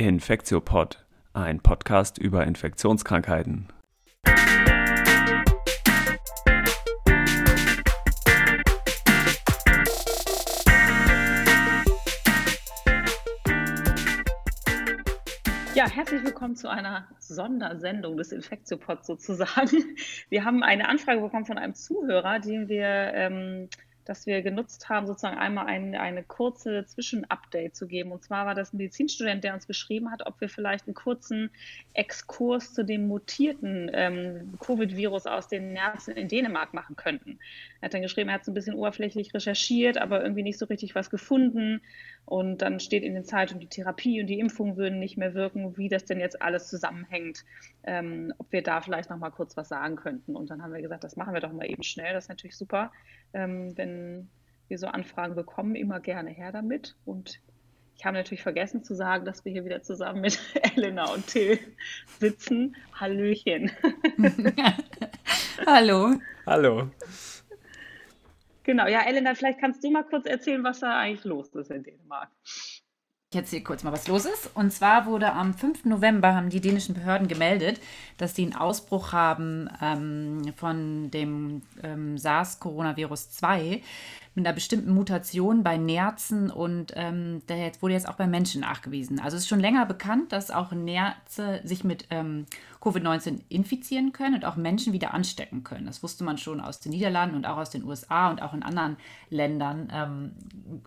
Infektiopod, ein Podcast über Infektionskrankheiten. Ja, herzlich willkommen zu einer Sondersendung des Infektiopods sozusagen. Wir haben eine Anfrage bekommen von einem Zuhörer, den wir ähm, dass wir genutzt haben, sozusagen einmal ein, eine kurze Zwischenupdate zu geben. Und zwar war das ein Medizinstudent, der uns geschrieben hat, ob wir vielleicht einen kurzen Exkurs zu dem mutierten ähm, Covid-Virus aus den Nerzen in Dänemark machen könnten. Er hat dann geschrieben, er hat es ein bisschen oberflächlich recherchiert, aber irgendwie nicht so richtig was gefunden. Und dann steht in den Zeitungen, die Therapie und die Impfung würden nicht mehr wirken, wie das denn jetzt alles zusammenhängt, ähm, ob wir da vielleicht noch mal kurz was sagen könnten. Und dann haben wir gesagt, das machen wir doch mal eben schnell. Das ist natürlich super, ähm, wenn wir so Anfragen bekommen, immer gerne her damit. Und ich habe natürlich vergessen zu sagen, dass wir hier wieder zusammen mit Elena und Till sitzen. Hallöchen. Hallo. Hallo. Genau, ja, Elena, vielleicht kannst du mal kurz erzählen, was da eigentlich los ist in Dänemark. Ich erzähle kurz mal, was los ist. Und zwar wurde am 5. November haben die dänischen Behörden gemeldet, dass sie einen Ausbruch haben ähm, von dem ähm, SARS-Coronavirus 2 mit einer bestimmten Mutation bei Nerzen und ähm, der wurde jetzt auch bei Menschen nachgewiesen. Also es ist schon länger bekannt, dass auch Nerze sich mit ähm, Covid-19 infizieren können und auch Menschen wieder anstecken können. Das wusste man schon aus den Niederlanden und auch aus den USA und auch in anderen Ländern ähm,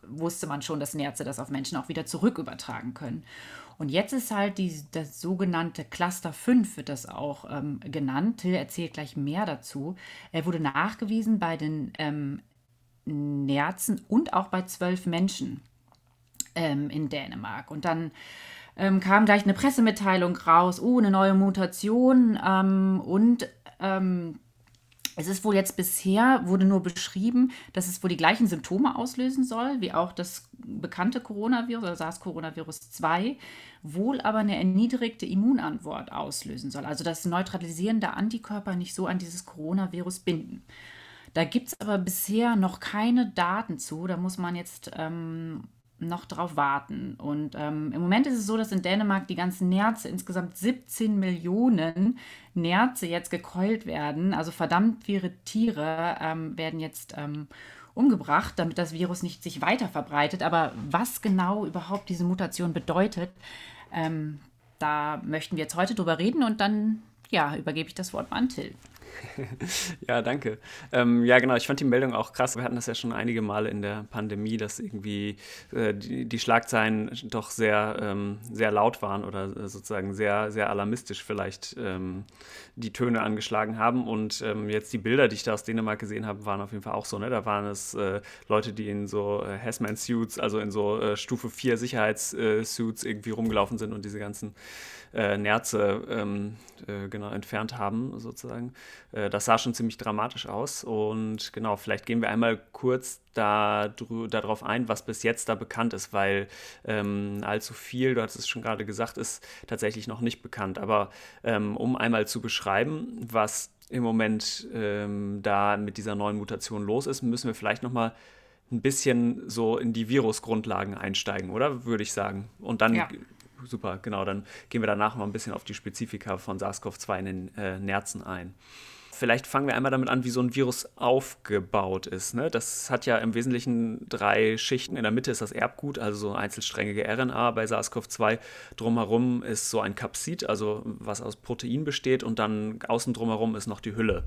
wusste man schon, dass Nerze das auf Menschen auch wieder zurück übertragen können. Und jetzt ist halt die, das sogenannte Cluster 5, wird das auch ähm, genannt. Till erzählt gleich mehr dazu. Er wurde nachgewiesen bei den ähm, Nerzen und auch bei zwölf Menschen ähm, in Dänemark. Und dann ähm, kam gleich eine Pressemitteilung raus, oh, eine neue Mutation ähm, und ähm, es ist wohl jetzt bisher, wurde nur beschrieben, dass es wohl die gleichen Symptome auslösen soll, wie auch das bekannte Coronavirus oder SARS-Coronavirus 2, wohl aber eine erniedrigte Immunantwort auslösen soll. Also dass neutralisierende Antikörper nicht so an dieses Coronavirus binden. Da gibt es aber bisher noch keine Daten zu. Da muss man jetzt ähm, noch drauf warten. Und ähm, im Moment ist es so, dass in Dänemark die ganzen Nerze, insgesamt 17 Millionen Nerze jetzt gekeult werden. Also verdammt viele Tiere ähm, werden jetzt ähm, umgebracht, damit das Virus nicht sich weiter verbreitet. Aber was genau überhaupt diese Mutation bedeutet, ähm, da möchten wir jetzt heute drüber reden und dann ja, übergebe ich das Wort an Till. ja, danke. Ähm, ja, genau, ich fand die Meldung auch krass. Wir hatten das ja schon einige Male in der Pandemie, dass irgendwie äh, die, die, Schlagzeilen doch sehr, ähm, sehr laut waren oder äh, sozusagen sehr, sehr alarmistisch vielleicht ähm, die Töne angeschlagen haben. Und ähm, jetzt die Bilder, die ich da aus Dänemark gesehen habe, waren auf jeden Fall auch so. Ne? Da waren es äh, Leute, die in so äh, Hazmat-Suits, also in so äh, Stufe 4 Sicherheitssuits irgendwie rumgelaufen sind und diese ganzen äh, Nerze ähm, äh, genau entfernt haben, sozusagen. Äh, das sah schon ziemlich dramatisch aus. Und genau, vielleicht gehen wir einmal kurz da, darauf ein, was bis jetzt da bekannt ist, weil ähm, allzu viel, du hattest es schon gerade gesagt, ist tatsächlich noch nicht bekannt. Aber ähm, um einmal zu beschreiben, was im Moment ähm, da mit dieser neuen Mutation los ist, müssen wir vielleicht nochmal ein bisschen so in die Virusgrundlagen einsteigen, oder? Würde ich sagen. Und dann ja super, genau. Dann gehen wir danach mal ein bisschen auf die Spezifika von SARS-CoV-2 in den äh, Nerzen ein. Vielleicht fangen wir einmal damit an, wie so ein Virus aufgebaut ist. Ne? Das hat ja im Wesentlichen drei Schichten. In der Mitte ist das Erbgut, also so einzelsträngige RNA bei SARS-CoV-2. Drumherum ist so ein Kapsid, also was aus Protein besteht. Und dann außen drumherum ist noch die Hülle.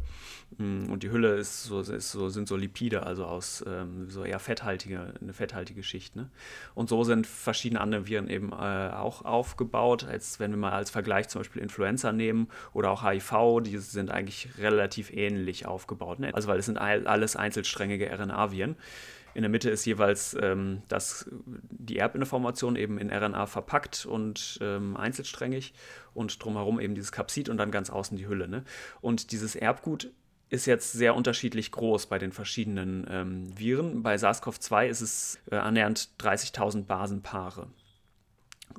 Mm, und die Hülle ist so, ist so, sind so Lipide, also aus ähm, so eher fetthaltige, eine fetthaltige Schicht. Ne? Und so sind verschiedene andere Viren eben äh, auch aufgebaut. Als wenn wir mal als Vergleich zum Beispiel Influenza nehmen oder auch HIV, die sind eigentlich relativ relativ ähnlich aufgebaut. Ne? Also weil es sind alles einzelsträngige RNA-Viren. In der Mitte ist jeweils ähm, das, die Erbinformation eben in RNA verpackt und ähm, einzelsträngig und drumherum eben dieses Kapsid und dann ganz außen die Hülle. Ne? Und dieses Erbgut ist jetzt sehr unterschiedlich groß bei den verschiedenen ähm, Viren. Bei SARS-CoV-2 ist es äh, annähernd 30.000 Basenpaare.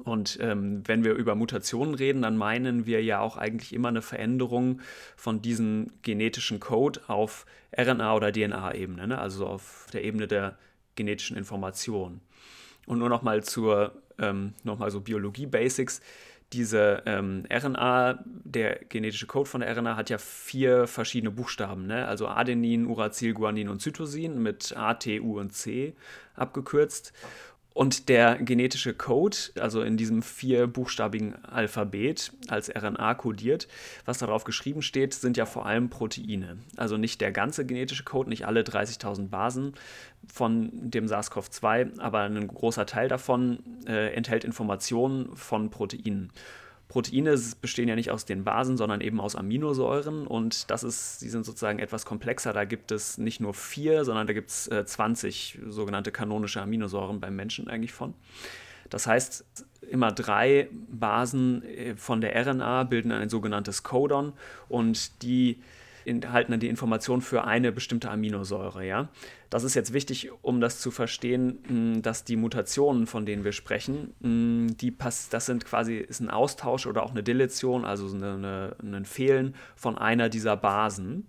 Und ähm, wenn wir über Mutationen reden, dann meinen wir ja auch eigentlich immer eine Veränderung von diesem genetischen Code auf RNA- oder DNA-Ebene, ne? also auf der Ebene der genetischen Information. Und nur noch mal zur ähm, nochmal so Biologie-Basics. Diese ähm, RNA, der genetische Code von der RNA hat ja vier verschiedene Buchstaben, ne? also Adenin, Uracil, Guanin und Cytosin mit A, T, U und C abgekürzt. Und der genetische Code, also in diesem vierbuchstabigen Alphabet als RNA kodiert, was darauf geschrieben steht, sind ja vor allem Proteine. Also nicht der ganze genetische Code, nicht alle 30.000 Basen von dem SARS-CoV-2, aber ein großer Teil davon äh, enthält Informationen von Proteinen. Proteine bestehen ja nicht aus den Basen, sondern eben aus Aminosäuren und das ist, die sind sozusagen etwas komplexer. Da gibt es nicht nur vier, sondern da gibt es äh, 20 sogenannte kanonische Aminosäuren beim Menschen eigentlich von. Das heißt, immer drei Basen äh, von der RNA bilden ein sogenanntes Codon und die enthalten dann die Information für eine bestimmte Aminosäure. Ja? Das ist jetzt wichtig, um das zu verstehen, hm, dass die Mutationen, von denen wir sprechen, hm, die pass das sind quasi ist ein Austausch oder auch eine Deletion, also eine, eine, ein Fehlen von einer dieser Basen.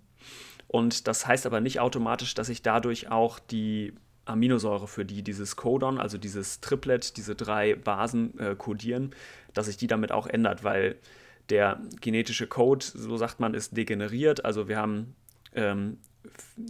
Und das heißt aber nicht automatisch, dass ich dadurch auch die Aminosäure, für die dieses Codon, also dieses Triplet, diese drei Basen äh, kodieren, dass sich die damit auch ändert, weil der genetische Code, so sagt man, ist degeneriert. Also wir haben ähm,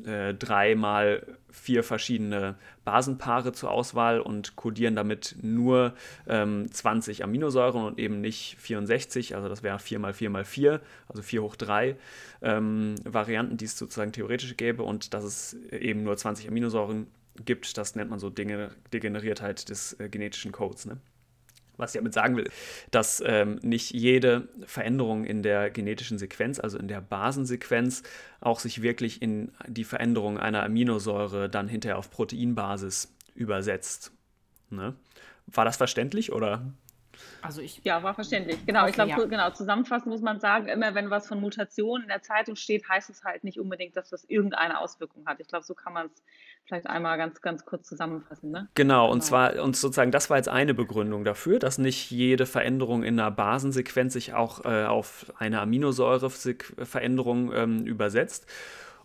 äh, drei mal vier verschiedene Basenpaare zur Auswahl und kodieren damit nur ähm, 20 Aminosäuren und eben nicht 64, also das wäre 4 mal 4 mal 4, also 4 hoch 3 ähm, Varianten, die es sozusagen theoretisch gäbe und dass es eben nur 20 Aminosäuren gibt, das nennt man so Degeneriertheit des äh, genetischen Codes. Ne? Was ich damit sagen will, dass ähm, nicht jede Veränderung in der genetischen Sequenz, also in der Basensequenz, auch sich wirklich in die Veränderung einer Aminosäure dann hinterher auf Proteinbasis übersetzt. Ne? War das verständlich oder? Also ich ja, war verständlich. Genau, okay, ich glaube, ja. genau, zusammenfassend muss man sagen, immer wenn was von Mutationen in der Zeitung steht, heißt es halt nicht unbedingt, dass das irgendeine Auswirkung hat. Ich glaube, so kann man es vielleicht einmal ganz, ganz kurz zusammenfassen. Ne? Genau, und genau. zwar, und sozusagen, das war jetzt eine Begründung dafür, dass nicht jede Veränderung in einer Basensequenz sich auch äh, auf eine Aminosäureveränderung ähm, übersetzt.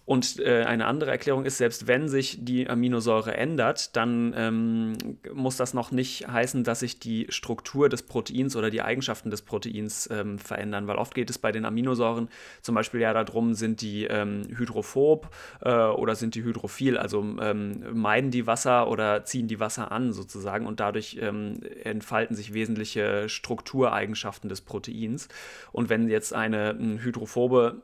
Und äh, eine andere Erklärung ist, selbst wenn sich die Aminosäure ändert, dann ähm, muss das noch nicht heißen, dass sich die Struktur des Proteins oder die Eigenschaften des Proteins ähm, verändern, weil oft geht es bei den Aminosäuren zum Beispiel ja darum, sind die ähm, hydrophob äh, oder sind die hydrophil, also ähm, meiden die Wasser oder ziehen die Wasser an sozusagen? Und dadurch ähm, entfalten sich wesentliche Struktureigenschaften des Proteins. Und wenn jetzt eine hydrophobe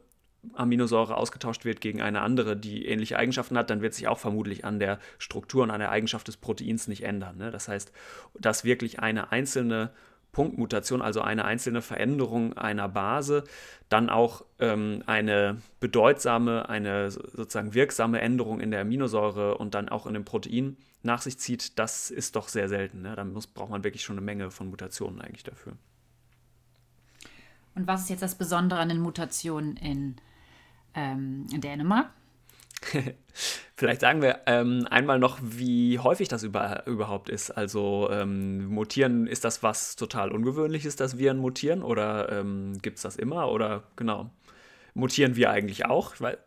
Aminosäure ausgetauscht wird gegen eine andere, die ähnliche Eigenschaften hat, dann wird sich auch vermutlich an der Struktur und an der Eigenschaft des Proteins nicht ändern. Ne? Das heißt, dass wirklich eine einzelne Punktmutation, also eine einzelne Veränderung einer Base, dann auch ähm, eine bedeutsame, eine sozusagen wirksame Änderung in der Aminosäure und dann auch in dem Protein nach sich zieht, das ist doch sehr selten. Ne? Da muss, braucht man wirklich schon eine Menge von Mutationen eigentlich dafür. Und was ist jetzt das Besondere an den Mutationen in ähm, in Dänemark. Vielleicht sagen wir ähm, einmal noch, wie häufig das über, überhaupt ist. Also ähm, mutieren, ist das was total Ungewöhnliches, dass Viren mutieren? Oder ähm, gibt es das immer? Oder genau, mutieren wir eigentlich auch? Weil,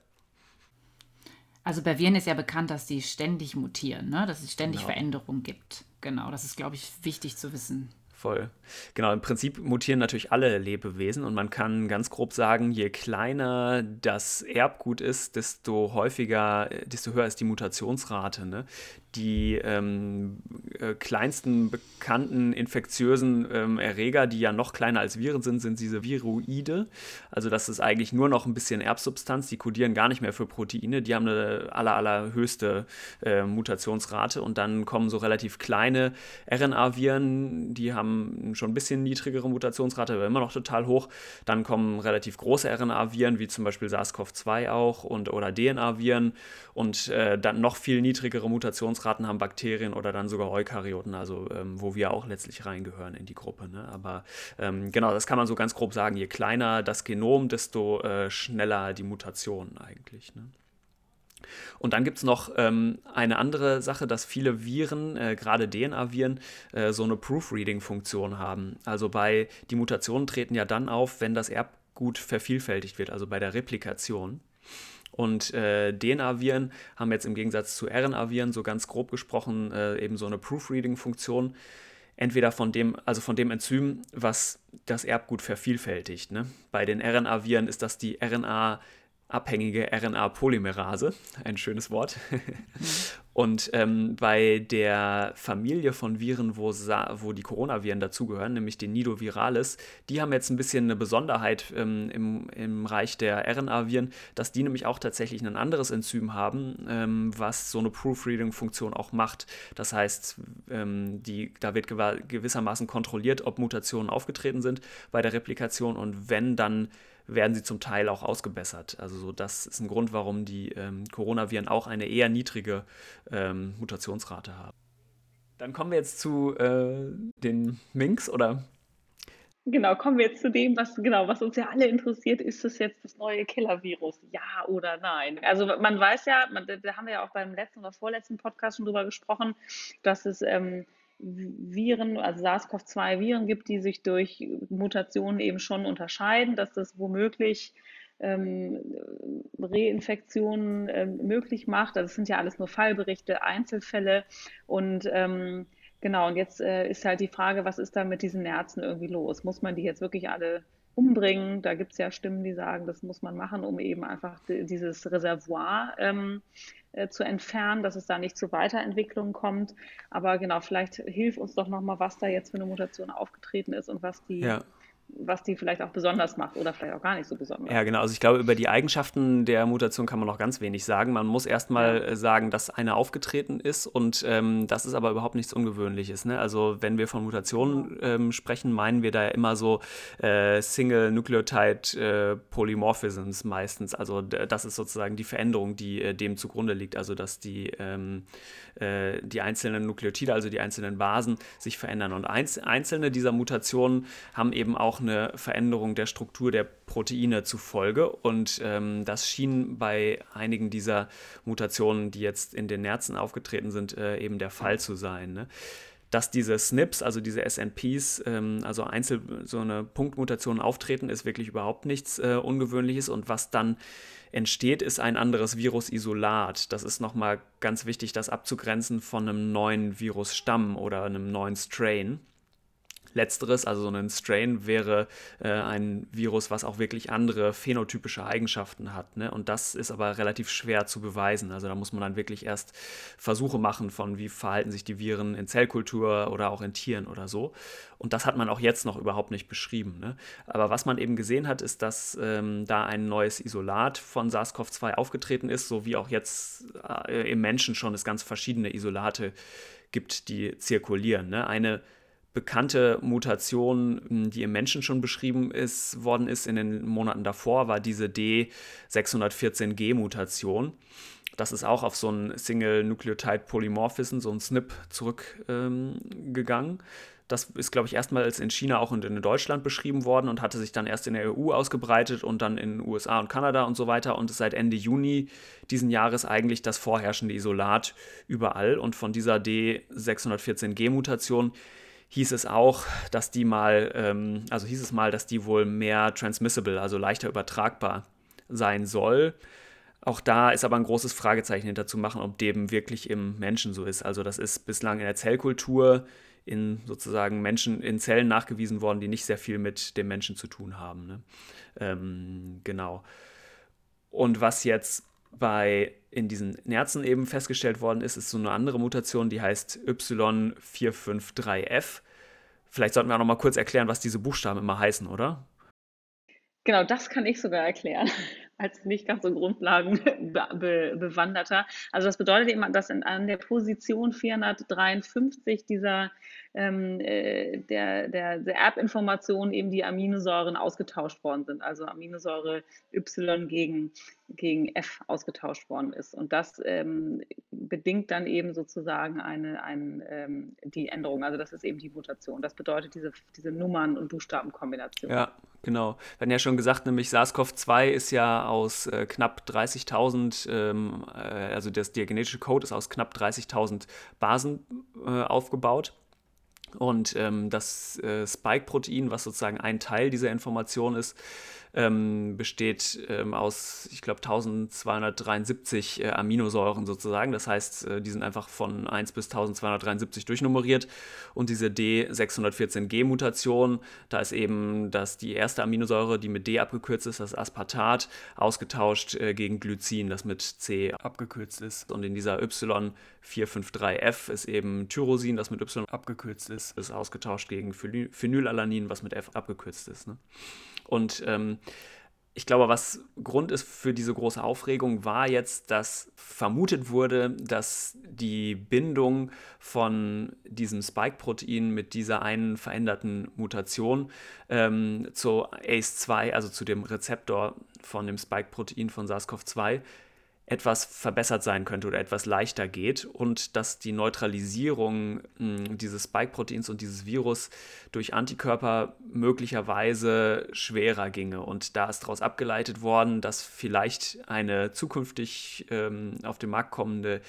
also bei Viren ist ja bekannt, dass die ständig mutieren, ne? dass es ständig genau. Veränderungen gibt. Genau, das ist, glaube ich, wichtig zu wissen voll. Genau, im Prinzip mutieren natürlich alle Lebewesen und man kann ganz grob sagen, je kleiner das Erbgut ist, desto häufiger, desto höher ist die Mutationsrate. Ne? Die ähm, äh, kleinsten bekannten infektiösen ähm, Erreger, die ja noch kleiner als Viren sind, sind diese Viroide. Also das ist eigentlich nur noch ein bisschen Erbsubstanz, die kodieren gar nicht mehr für Proteine, die haben eine aller, allerhöchste äh, Mutationsrate und dann kommen so relativ kleine RNA-Viren, die haben schon ein bisschen niedrigere Mutationsrate, aber immer noch total hoch. Dann kommen relativ große RNA-Viren, wie zum Beispiel SARS-CoV-2 auch und oder DNA-Viren und äh, dann noch viel niedrigere Mutationsrate Mutationsraten haben Bakterien oder dann sogar Eukaryoten, also ähm, wo wir auch letztlich reingehören in die Gruppe. Ne? Aber ähm, genau, das kann man so ganz grob sagen. Je kleiner das Genom, desto äh, schneller die Mutationen eigentlich. Ne? Und dann gibt es noch ähm, eine andere Sache, dass viele Viren, äh, gerade DNA-Viren, äh, so eine Proofreading-Funktion haben. Also bei die Mutationen treten ja dann auf, wenn das Erbgut vervielfältigt wird, also bei der Replikation. Und äh, DNA-Viren haben jetzt im Gegensatz zu RNA-Viren, so ganz grob gesprochen, äh, eben so eine Proofreading-Funktion. entweder von dem, also von dem Enzym, was das Erbgut vervielfältigt. Ne? Bei den RNA-Viren ist das die RNA- abhängige RNA-Polymerase, ein schönes Wort. Und ähm, bei der Familie von Viren, wo, wo die Coronaviren dazugehören, nämlich den Nidovirales, die haben jetzt ein bisschen eine Besonderheit ähm, im, im Reich der RNA-Viren, dass die nämlich auch tatsächlich ein anderes Enzym haben, ähm, was so eine Proofreading-Funktion auch macht. Das heißt, ähm, die, da wird gewissermaßen kontrolliert, ob Mutationen aufgetreten sind bei der Replikation und wenn dann werden sie zum Teil auch ausgebessert. Also so, das ist ein Grund, warum die ähm, Coronaviren auch eine eher niedrige ähm, Mutationsrate haben. Dann kommen wir jetzt zu äh, den Minks, oder? Genau, kommen wir jetzt zu dem, was genau, was uns ja alle interessiert, ist es jetzt das neue Killer-Virus? Ja oder nein? Also man weiß ja, man, da haben wir ja auch beim letzten oder vorletzten Podcast schon drüber gesprochen, dass es ähm, Viren, also SARS-CoV-2-Viren gibt, die sich durch Mutationen eben schon unterscheiden, dass das womöglich ähm, Reinfektionen ähm, möglich macht. Also es sind ja alles nur Fallberichte, Einzelfälle und ähm, genau, und jetzt äh, ist halt die Frage, was ist da mit diesen Nerzen irgendwie los? Muss man die jetzt wirklich alle umbringen? Da gibt es ja Stimmen, die sagen, das muss man machen, um eben einfach dieses Reservoir ähm, äh, zu entfernen, dass es da nicht zu Weiterentwicklungen kommt. Aber genau, vielleicht hilf uns doch nochmal, was da jetzt für eine Mutation aufgetreten ist und was die ja was die vielleicht auch besonders macht oder vielleicht auch gar nicht so besonders. Ja, genau. Also ich glaube, über die Eigenschaften der Mutation kann man noch ganz wenig sagen. Man muss erstmal ja. Äh, sagen, dass eine aufgetreten ist und ähm, das ist aber überhaupt nichts Ungewöhnliches. Ne? Also wenn wir von Mutationen ähm, sprechen, meinen wir da ja immer so äh, Single Nucleotide äh, Polymorphisms meistens. Also das ist sozusagen die Veränderung, die äh, dem zugrunde liegt. Also dass die, ähm, äh, die einzelnen Nukleotide, also die einzelnen Basen sich verändern. Und einzelne dieser Mutationen haben eben auch eine Veränderung der Struktur der Proteine zufolge. Und ähm, das schien bei einigen dieser Mutationen, die jetzt in den Nerzen aufgetreten sind, äh, eben der Fall zu sein. Ne? Dass diese SNPs, also diese SNPs, ähm, also einzel so eine Punktmutation auftreten, ist wirklich überhaupt nichts äh, Ungewöhnliches. Und was dann entsteht, ist ein anderes Virusisolat. Das ist nochmal ganz wichtig, das abzugrenzen von einem neuen Virusstamm oder einem neuen Strain. Letzteres, also so ein Strain, wäre äh, ein Virus, was auch wirklich andere phänotypische Eigenschaften hat. Ne? Und das ist aber relativ schwer zu beweisen. Also da muss man dann wirklich erst Versuche machen von, wie verhalten sich die Viren in Zellkultur oder auch in Tieren oder so. Und das hat man auch jetzt noch überhaupt nicht beschrieben. Ne? Aber was man eben gesehen hat, ist, dass ähm, da ein neues Isolat von SARS-CoV-2 aufgetreten ist, so wie auch jetzt äh, im Menschen schon es ganz verschiedene Isolate gibt, die zirkulieren. Ne? Eine bekannte Mutation, hm, die im Menschen schon beschrieben ist, worden ist in den Monaten davor, war diese D614G-Mutation. Das ist auch auf so ein Single Nucleotide Polymorphism, so ein SNP, zurückgegangen. Ähm, das ist, glaube ich, erstmals in China auch und in Deutschland beschrieben worden und hatte sich dann erst in der EU ausgebreitet und dann in den USA und Kanada und so weiter und ist seit Ende Juni diesen Jahres eigentlich das vorherrschende Isolat überall. Und von dieser D614G-Mutation hieß es auch, dass die mal, ähm, also hieß es mal, dass die wohl mehr transmissible, also leichter übertragbar sein soll. Auch da ist aber ein großes Fragezeichen hinter zu machen, ob dem wirklich im Menschen so ist. Also das ist bislang in der Zellkultur in sozusagen Menschen in Zellen nachgewiesen worden, die nicht sehr viel mit dem Menschen zu tun haben. Ne? Ähm, genau. Und was jetzt bei in diesen Nerzen eben festgestellt worden ist, ist so eine andere Mutation, die heißt Y453F. Vielleicht sollten wir auch noch mal kurz erklären, was diese Buchstaben immer heißen, oder? Genau, das kann ich sogar erklären, als nicht ganz so Grundlagenbewanderter. Also das bedeutet eben, dass in, an der Position 453 dieser ähm, äh, der, der, der Erbinformation eben die Aminosäuren ausgetauscht worden sind, also Aminosäure Y gegen, gegen F ausgetauscht worden ist. Und das ähm, bedingt dann eben sozusagen eine, eine, ähm, die Änderung. Also das ist eben die Mutation. Das bedeutet diese, diese Nummern- und Buchstabenkombination. Ja, genau. Wir hatten ja schon gesagt, nämlich SARS-CoV-2 ist ja aus äh, knapp 30.000, ähm, äh, also das, der genetische Code ist aus knapp 30.000 Basen äh, aufgebaut Und ähm, das äh, Spike-Protein, was sozusagen ein Teil dieser Information ist, ähm, besteht ähm, aus, ich glaube, 1273 äh, Aminosäuren sozusagen. Das heißt, äh, die sind einfach von 1 bis 1273 durchnummeriert. Und diese D614G-Mutation, da ist eben das, die erste Aminosäure, die mit D abgekürzt ist, das Aspartat, ausgetauscht äh, gegen Glycin, das mit C abgekürzt ist. Und in dieser Y453F ist eben Tyrosin, das mit Y abgekürzt ist, ist ausgetauscht gegen Phenylalanin, was mit F abgekürzt ist. Ne? Und ähm, ich glaube, was Grund ist für diese große Aufregung, war jetzt, dass vermutet wurde, dass die Bindung von diesem Spike-Protein mit dieser einen veränderten Mutation ähm, zu ACE2, also zu dem Rezeptor von dem Spike-Protein von SARS-CoV-2, etwas verbessert sein könnte oder etwas leichter geht und dass die Neutralisierung hm, dieses Spike-Proteins und dieses Virus durch Antikörper möglicherweise schwerer ginge. Und da ist daraus abgeleitet worden, dass vielleicht eine zukünftig ähm, auf den Markt kommende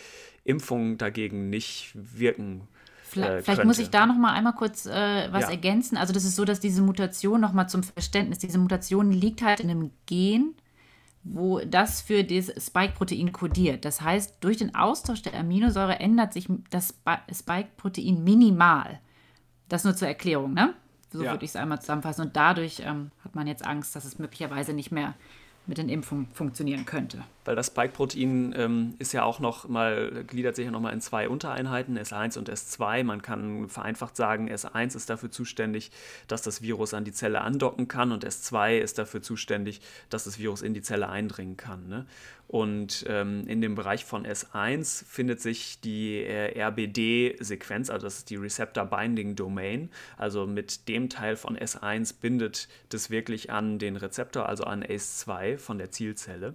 Impfung dagegen nicht wirken Vielleicht, äh, vielleicht muss ich da noch mal einmal kurz äh, was ja. ergänzen. Also das ist so, dass diese Mutation noch mal zum Verständnis, diese Mutation liegt halt in einem Gen, wo das für das Spike-Protein kodiert. Das heißt, durch den Austausch der Aminosäure ändert sich das Spike-Protein minimal. Das nur zur Erklärung, ne? So ja. würde ich es einmal zusammenfassen. Und dadurch ähm, hat man jetzt Angst, dass es möglicherweise nicht mehr mit den Impfungen funktionieren könnte. Weil das Spike-Protein ähm, ist ja auch noch mal, gliedert sich ja nochmal in zwei Untereinheiten, S1 und S2. Man kann vereinfacht sagen, S1 ist dafür zuständig, dass das Virus an die Zelle andocken kann und S2 ist dafür zuständig, dass das Virus in die Zelle eindringen kann. Ne? Und ähm, in dem Bereich von S1 findet sich die äh, RBD-Sequenz, also das ist die Receptor Binding Domain. Also mit dem Teil von S1 bindet das wirklich an den Rezeptor, also an ACE2 von der Zielzelle.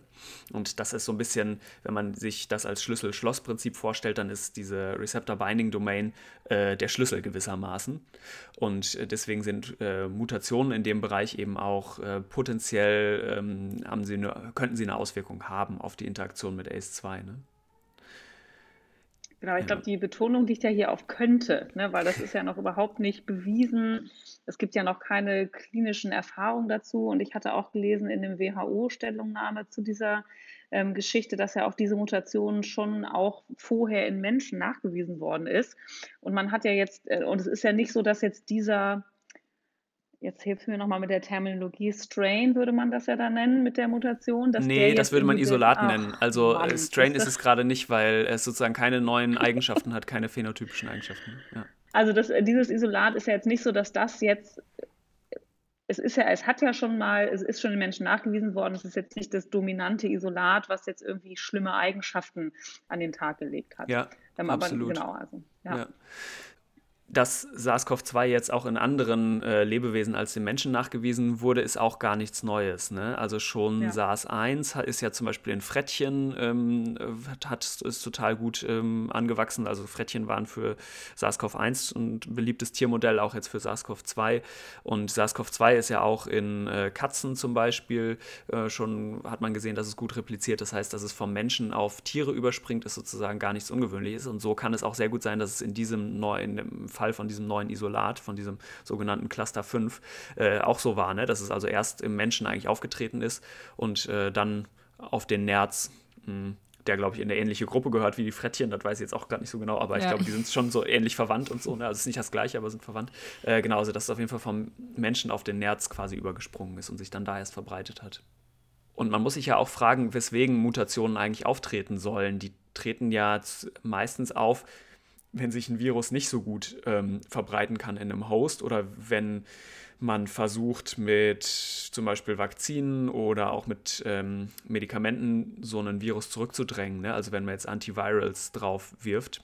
Und das ist so ein bisschen, wenn man sich das als Schlüssel-Schloss-Prinzip vorstellt, dann ist diese Receptor Binding Domain äh, der Schlüssel gewissermaßen. Und äh, deswegen sind äh, Mutationen in dem Bereich eben auch äh, potenziell, ähm, haben sie eine, könnten sie eine Auswirkung haben auf die Interaktion mit ACE2. Ne? Genau, ich glaube, die Betonung liegt ja hier auf könnte, ne, weil das ist ja noch überhaupt nicht bewiesen. Es gibt ja noch keine klinischen Erfahrungen dazu. Und ich hatte auch gelesen in dem WHO-Stellungnahme zu dieser ähm, Geschichte, dass ja auch diese Mutation schon auch vorher in Menschen nachgewiesen worden ist. Und man hat ja jetzt, äh, und es ist ja nicht so, dass jetzt dieser Jetzt hilft mir nochmal mit der Terminologie. Strain würde man das ja dann nennen mit der Mutation. Dass nee, das würde man Isolat nennen. Also Mann, Strain ist, ist es gerade nicht, weil es sozusagen keine neuen Eigenschaften hat, keine phänotypischen Eigenschaften. Ja. Also das, dieses Isolat ist ja jetzt nicht so, dass das jetzt es ist ja, es hat ja schon mal, es ist schon den Menschen nachgewiesen worden, es ist jetzt nicht das dominante Isolat, was jetzt irgendwie schlimme Eigenschaften an den Tag gelegt hat. Ja, ähm, absolut. Aber genau, also, ja. ja dass SARS-CoV-2 jetzt auch in anderen äh, Lebewesen als den Menschen nachgewiesen wurde, ist auch gar nichts Neues. Ne? Also schon ja. SARS-1 ist ja zum Beispiel in Frettchen, ähm, hat, ist total gut ähm, angewachsen. Also Frettchen waren für SARS-CoV-1 ein beliebtes Tiermodell, auch jetzt für SARS-CoV-2. Und SARS-CoV-2 ist ja auch in äh, Katzen zum Beispiel äh, schon, hat man gesehen, dass es gut repliziert. Das heißt, dass es vom Menschen auf Tiere überspringt, ist sozusagen gar nichts Ungewöhnliches. Und so kann es auch sehr gut sein, dass es in diesem neuen Fall von diesem neuen Isolat, von diesem sogenannten Cluster 5, äh, auch so war, ne? dass es also erst im Menschen eigentlich aufgetreten ist und äh, dann auf den Nerz, mh, hm, der, glaube ich, in eine ähnliche Gruppe gehört wie die Frettchen, das weiß ich jetzt auch gar nicht so genau, aber ja. ich glaube, die sind schon so ähnlich verwandt und so. Ne? Also es ist nicht das gleiche, aber sind verwandt. Äh, genau, also dass es auf jeden Fall vom Menschen auf den Nerz quasi übergesprungen ist und sich dann da erst verbreitet hat. Und man muss sich ja auch fragen, weswegen Mutationen eigentlich auftreten sollen. Die treten ja meistens auf, wenn sich ein Virus nicht so gut ähm, verbreiten kann in einem Host oder wenn man versucht mit zum Beispiel Vakzinen oder auch mit ähm, Medikamenten so einen Virus zurückzudrängen. Ne? Also wenn man jetzt Antivirals drauf wirft,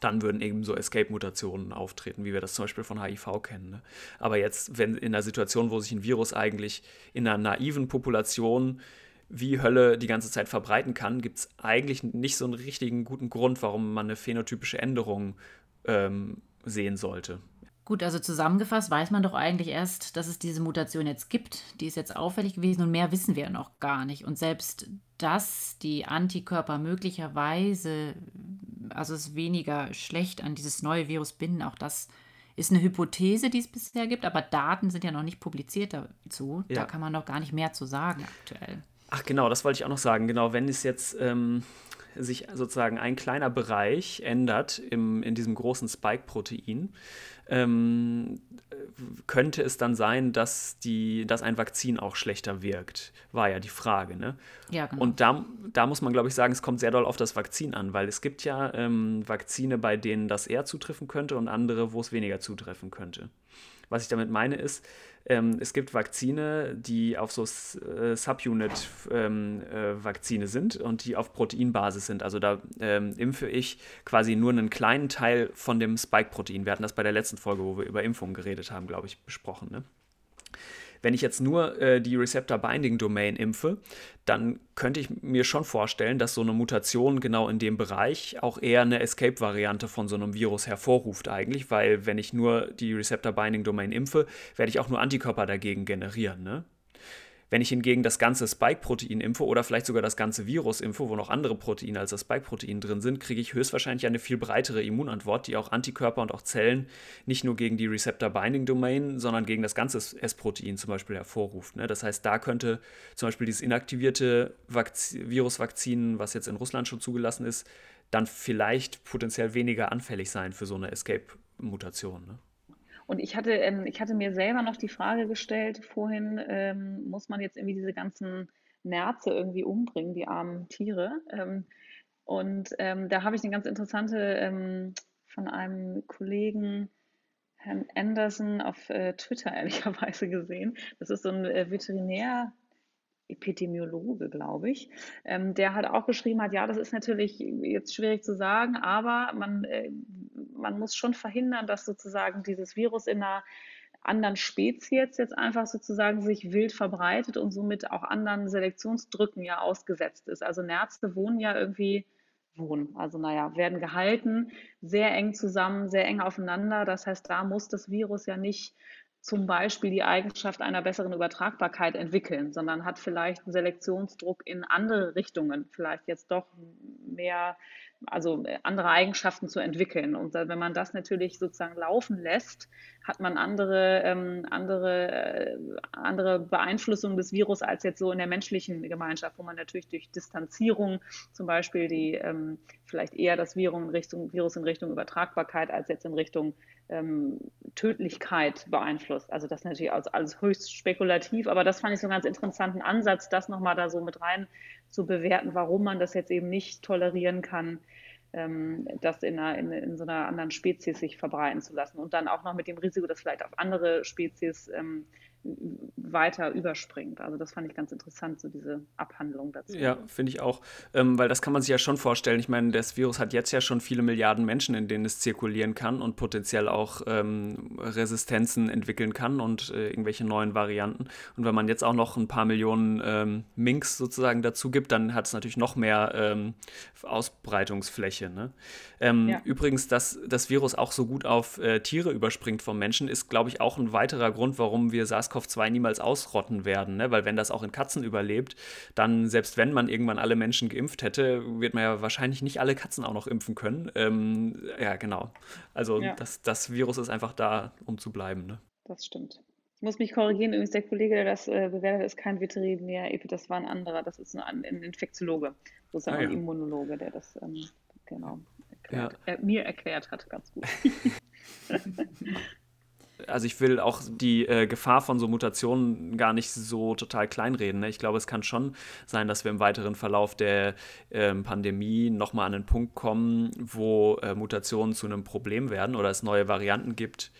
dann würden eben so Escape-Mutationen auftreten, wie wir das zum Beispiel von HIV kennen. Ne? Aber jetzt, wenn in einer Situation, wo sich ein Virus eigentlich in einer naiven Population wie Hölle die ganze Zeit verbreiten kann, gibt es eigentlich nicht so einen richtigen guten Grund, warum man eine phänotypische Änderung ähm, sehen sollte. Gut, also zusammengefasst weiß man doch eigentlich erst, dass es diese Mutation jetzt gibt. Die ist jetzt auffällig gewesen und mehr wissen wir noch gar nicht. Und selbst dass die Antikörper möglicherweise, also es weniger schlecht an dieses neue Virus binden, auch das ist eine Hypothese, die es bisher gibt, aber Daten sind ja noch nicht publiziert dazu. Ja. Da kann man noch gar nicht mehr zu sagen aktuell. Ach genau, das wollte ich auch noch sagen. Genau, wenn es jetzt ähm, sich sozusagen ein kleiner Bereich ändert im, in diesem großen Spike-Protein, ähm, könnte es dann sein, dass, die, dass ein Vakzin auch schlechter wirkt? War ja die Frage. Ne? Ja, genau. Und da, da muss man, glaube ich, sagen, es kommt sehr doll auf das Vakzin an, weil es gibt ja ähm, Vakzine, bei denen das eher zutreffen könnte und andere, wo es weniger zutreffen könnte. Was ich damit meine ist, ähm, es gibt Vakzine, die auf so äh, Subunit-Vakzine ähm, äh, sind und die auf Proteinbasis sind. Also da ähm, impfe ich quasi nur einen kleinen Teil von dem Spike-Protein. Wir hatten das bei der letzten Folge, wo wir über Impfungen geredet haben, glaube ich, besprochen. Ne? Wenn ich jetzt nur äh, die Receptor Binding Domain impfe, dann könnte ich mir schon vorstellen, dass so eine Mutation genau in dem Bereich auch eher eine Escape-Variante von so einem Virus hervorruft eigentlich, weil wenn ich nur die Receptor Binding Domain impfe, werde ich auch nur Antikörper dagegen generieren. Ne? Wenn ich hingegen das ganze Spike-Protein impfe oder vielleicht sogar das ganze Virus impfe, wo noch andere Proteine als das Spike-Protein drin sind, kriege ich höchstwahrscheinlich eine viel breitere Immunantwort, die auch Antikörper und auch Zellen nicht nur gegen die Receptor-Binding-Domain, sondern gegen das ganze S-Protein zum Beispiel hervorruft. Ne? Das heißt, da könnte zum Beispiel dieses inaktivierte Virusvakzin, was jetzt in Russland schon zugelassen ist, dann vielleicht potenziell weniger anfällig sein für so eine Escape-Mutation. Ne? Und ich hatte, ähm, ich hatte mir selber noch die Frage gestellt vorhin, ähm, muss man jetzt irgendwie diese ganzen Nerze irgendwie umbringen, die armen Tiere? Ähm, und ähm, da habe ich eine ganz interessante ähm, von einem Kollegen, Herrn Anderson, auf äh, Twitter ehrlicherweise gesehen. Das ist so ein äh, Veterinär, Epidemiologe, glaube ich, ähm, der halt auch geschrieben hat, ja, das ist natürlich jetzt schwierig zu sagen, aber man, äh, man muss schon verhindern, dass sozusagen dieses Virus in einer anderen Spezies jetzt einfach sozusagen sich wild verbreitet und somit auch anderen Selektionsdrücken ja ausgesetzt ist. Also Nerze wohnen ja irgendwie wohnen. Also naja, werden gehalten, sehr eng zusammen, sehr eng aufeinander. Das heißt, da muss das Virus ja nicht zum Beispiel die Eigenschaft einer besseren Übertragbarkeit entwickeln, sondern hat vielleicht einen Selektionsdruck in andere Richtungen, vielleicht jetzt doch mehr, also andere Eigenschaften zu entwickeln. Und wenn man das natürlich sozusagen laufen lässt, hat man andere, ähm, andere, äh, andere Beeinflussung des Virus als jetzt so in der menschlichen Gemeinschaft, wo man natürlich durch Distanzierung zum Beispiel die ähm, vielleicht eher das Virus in Richtung, Virus in Richtung Übertragbarkeit als jetzt in Richtung ähm, Tödlichkeit beeinflusst. Also das natürlich alles, alles höchst spekulativ, aber das fand ich so einen ganz interessanten Ansatz, das nochmal da so mit rein zu bewerten, warum man das jetzt eben nicht tolerieren kann, ähm, das in, einer, in, in, so einer anderen Spezies sich verbreiten zu lassen. Und dann auch noch mit dem Risiko, dass vielleicht auf andere Spezies ähm, weiter überspringt. Also das fand ich ganz interessant, so diese Abhandlung dazu. Ja, finde ich auch, ähm, weil das kann man sich ja schon vorstellen. Ich meine, das Virus hat jetzt ja schon viele Milliarden Menschen, in denen es zirkulieren kann und potenziell auch ähm, Resistenzen entwickeln kann und äh, irgendwelche neuen Varianten. Und wenn man jetzt auch noch ein paar Millionen ähm, Minks sozusagen dazu gibt, dann hat es natürlich noch mehr ähm, Ausbreitungsfläche. Ne? Ähm, ja. Übrigens, dass das Virus auch so gut auf äh, Tiere überspringt vom Menschen, ist, glaube ich, auch ein weiterer Grund, warum wir SARS SARS-CoV-2 niemals ausrotten werden, ne? weil wenn das auch in Katzen überlebt, dann selbst wenn man irgendwann alle Menschen geimpft hätte, wird man ja wahrscheinlich nicht alle Katzen auch noch impfen können. Ähm, ja, genau. Also ja. Das, das Virus ist einfach da, um zu bleiben. Ne? Das stimmt. Ich muss mich korrigieren, übrigens der Kollege, der das äh, bewertet, ist kein Veterinär, das war ein anderer, das ist ein, ein Infektiologe, sozusagen ah, ja. ein Immunologe, der das ähm, genau erklärt, ja. äh, mir erklärt hat, ganz gut. also ich will auch die äh, Gefahr von so Mutationen gar nicht so total kleinreden. Ne? Ich glaube, es kann schon sein, dass wir im weiteren Verlauf der äh, Pandemie nochmal an einen Punkt kommen, wo äh, Mutationen zu einem Problem werden oder es neue Varianten gibt,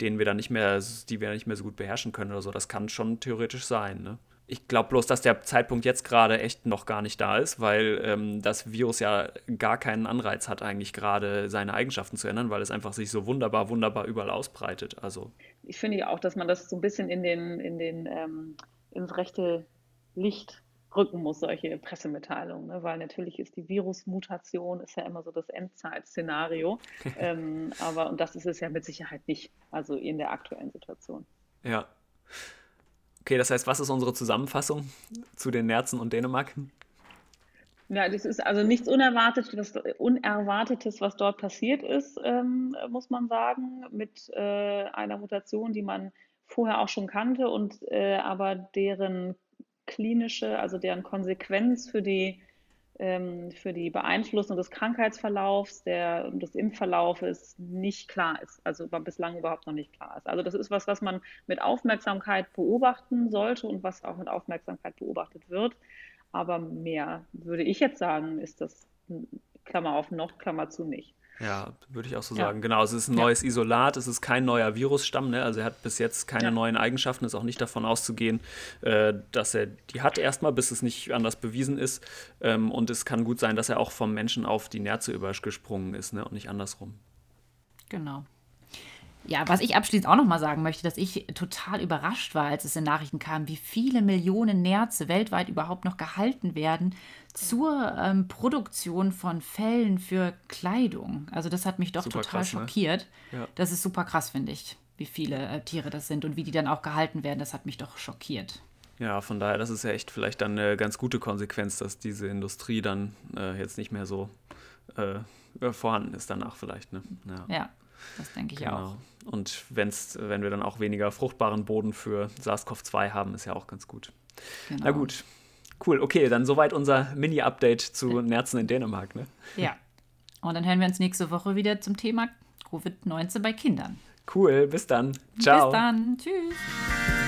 denen wir dann nicht mehr, die wir nicht mehr so gut beherrschen können oder so. Das kann schon theoretisch sein. Ne? Ich glaube bloß, dass der Zeitpunkt jetzt gerade echt noch gar nicht da ist, weil ähm, das Virus ja gar keinen Anreiz hat, eigentlich gerade seine Eigenschaften zu ändern, weil es einfach sich so wunderbar, wunderbar überall ausbreitet. Also ich finde ja auch, dass man das so ein bisschen in den, in den ähm, ins rechte Licht rücken muss, solche Pressemitteilungen, ne? weil natürlich ist die Virusmutation ist ja immer so das Endzeitszenario, ähm, aber und das ist es ja mit Sicherheit nicht, also in der aktuellen Situation. Ja, Okay, das heißt, was ist unsere Zusammenfassung zu den Nerzen und Dänemark? Ja, das ist also nichts Unerwartetes, was, Unerwartetes, was dort passiert ist, ähm, muss man sagen, mit äh, einer Mutation, die man vorher auch schon kannte und äh, aber deren klinische, also deren Konsequenz für die, für die Beeinflussung des Krankheitsverlaufs, der, des Impfverlaufes nicht klar ist, also bislang überhaupt noch nicht klar ist. Also das ist was, was man mit Aufmerksamkeit beobachten sollte und was auch mit Aufmerksamkeit beobachtet wird. Aber mehr, würde ich jetzt sagen, ist das Klammer auf noch, Klammer zu nicht. Ja, würde ich auch so sagen. Genau, es ist ein neues ja. Isolat, es ist kein neuer Virusstamm, ne? also er hat bis jetzt keine ja. neuen Eigenschaften, ist auch nicht davon auszugehen, äh, dass er die hat erstmal, bis es nicht anders bewiesen ist. Ähm, und es kann gut sein, dass er auch vom Menschen auf die Nerze übergesprungen ist ne? und nicht andersrum. Genau. Ja, was ich abschließend auch noch mal sagen möchte, dass ich total überrascht war, als es in Nachrichten kam, wie viele Millionen Nerze weltweit überhaupt noch gehalten werden zur ähm, Produktion von Fellen für Kleidung. Also das hat mich doch super total krass, ne? schockiert. Ne? Ja. Das ist super krass, finde ich, wie viele äh, Tiere das sind und wie die dann auch gehalten werden. Das hat mich doch schockiert. Ja, von daher, das ist ja echt vielleicht dann eine ganz gute Konsequenz, dass diese Industrie dann äh, jetzt nicht mehr so äh, vorhanden ist danach vielleicht. Ne? Ja. ja. Das denke ich genau. auch. Und wenn's, wenn wir dann auch weniger fruchtbaren Boden für SARS-CoV-2 haben, ist ja auch ganz gut. Genau. Na gut, cool. Okay, dann soweit unser Mini-Update zu Nerzen in Dänemark. Ne? Ja. Und dann hören wir uns nächste Woche wieder zum Thema Covid-19 bei Kindern. Cool, bis dann. Ciao. Bis dann. Tschüss.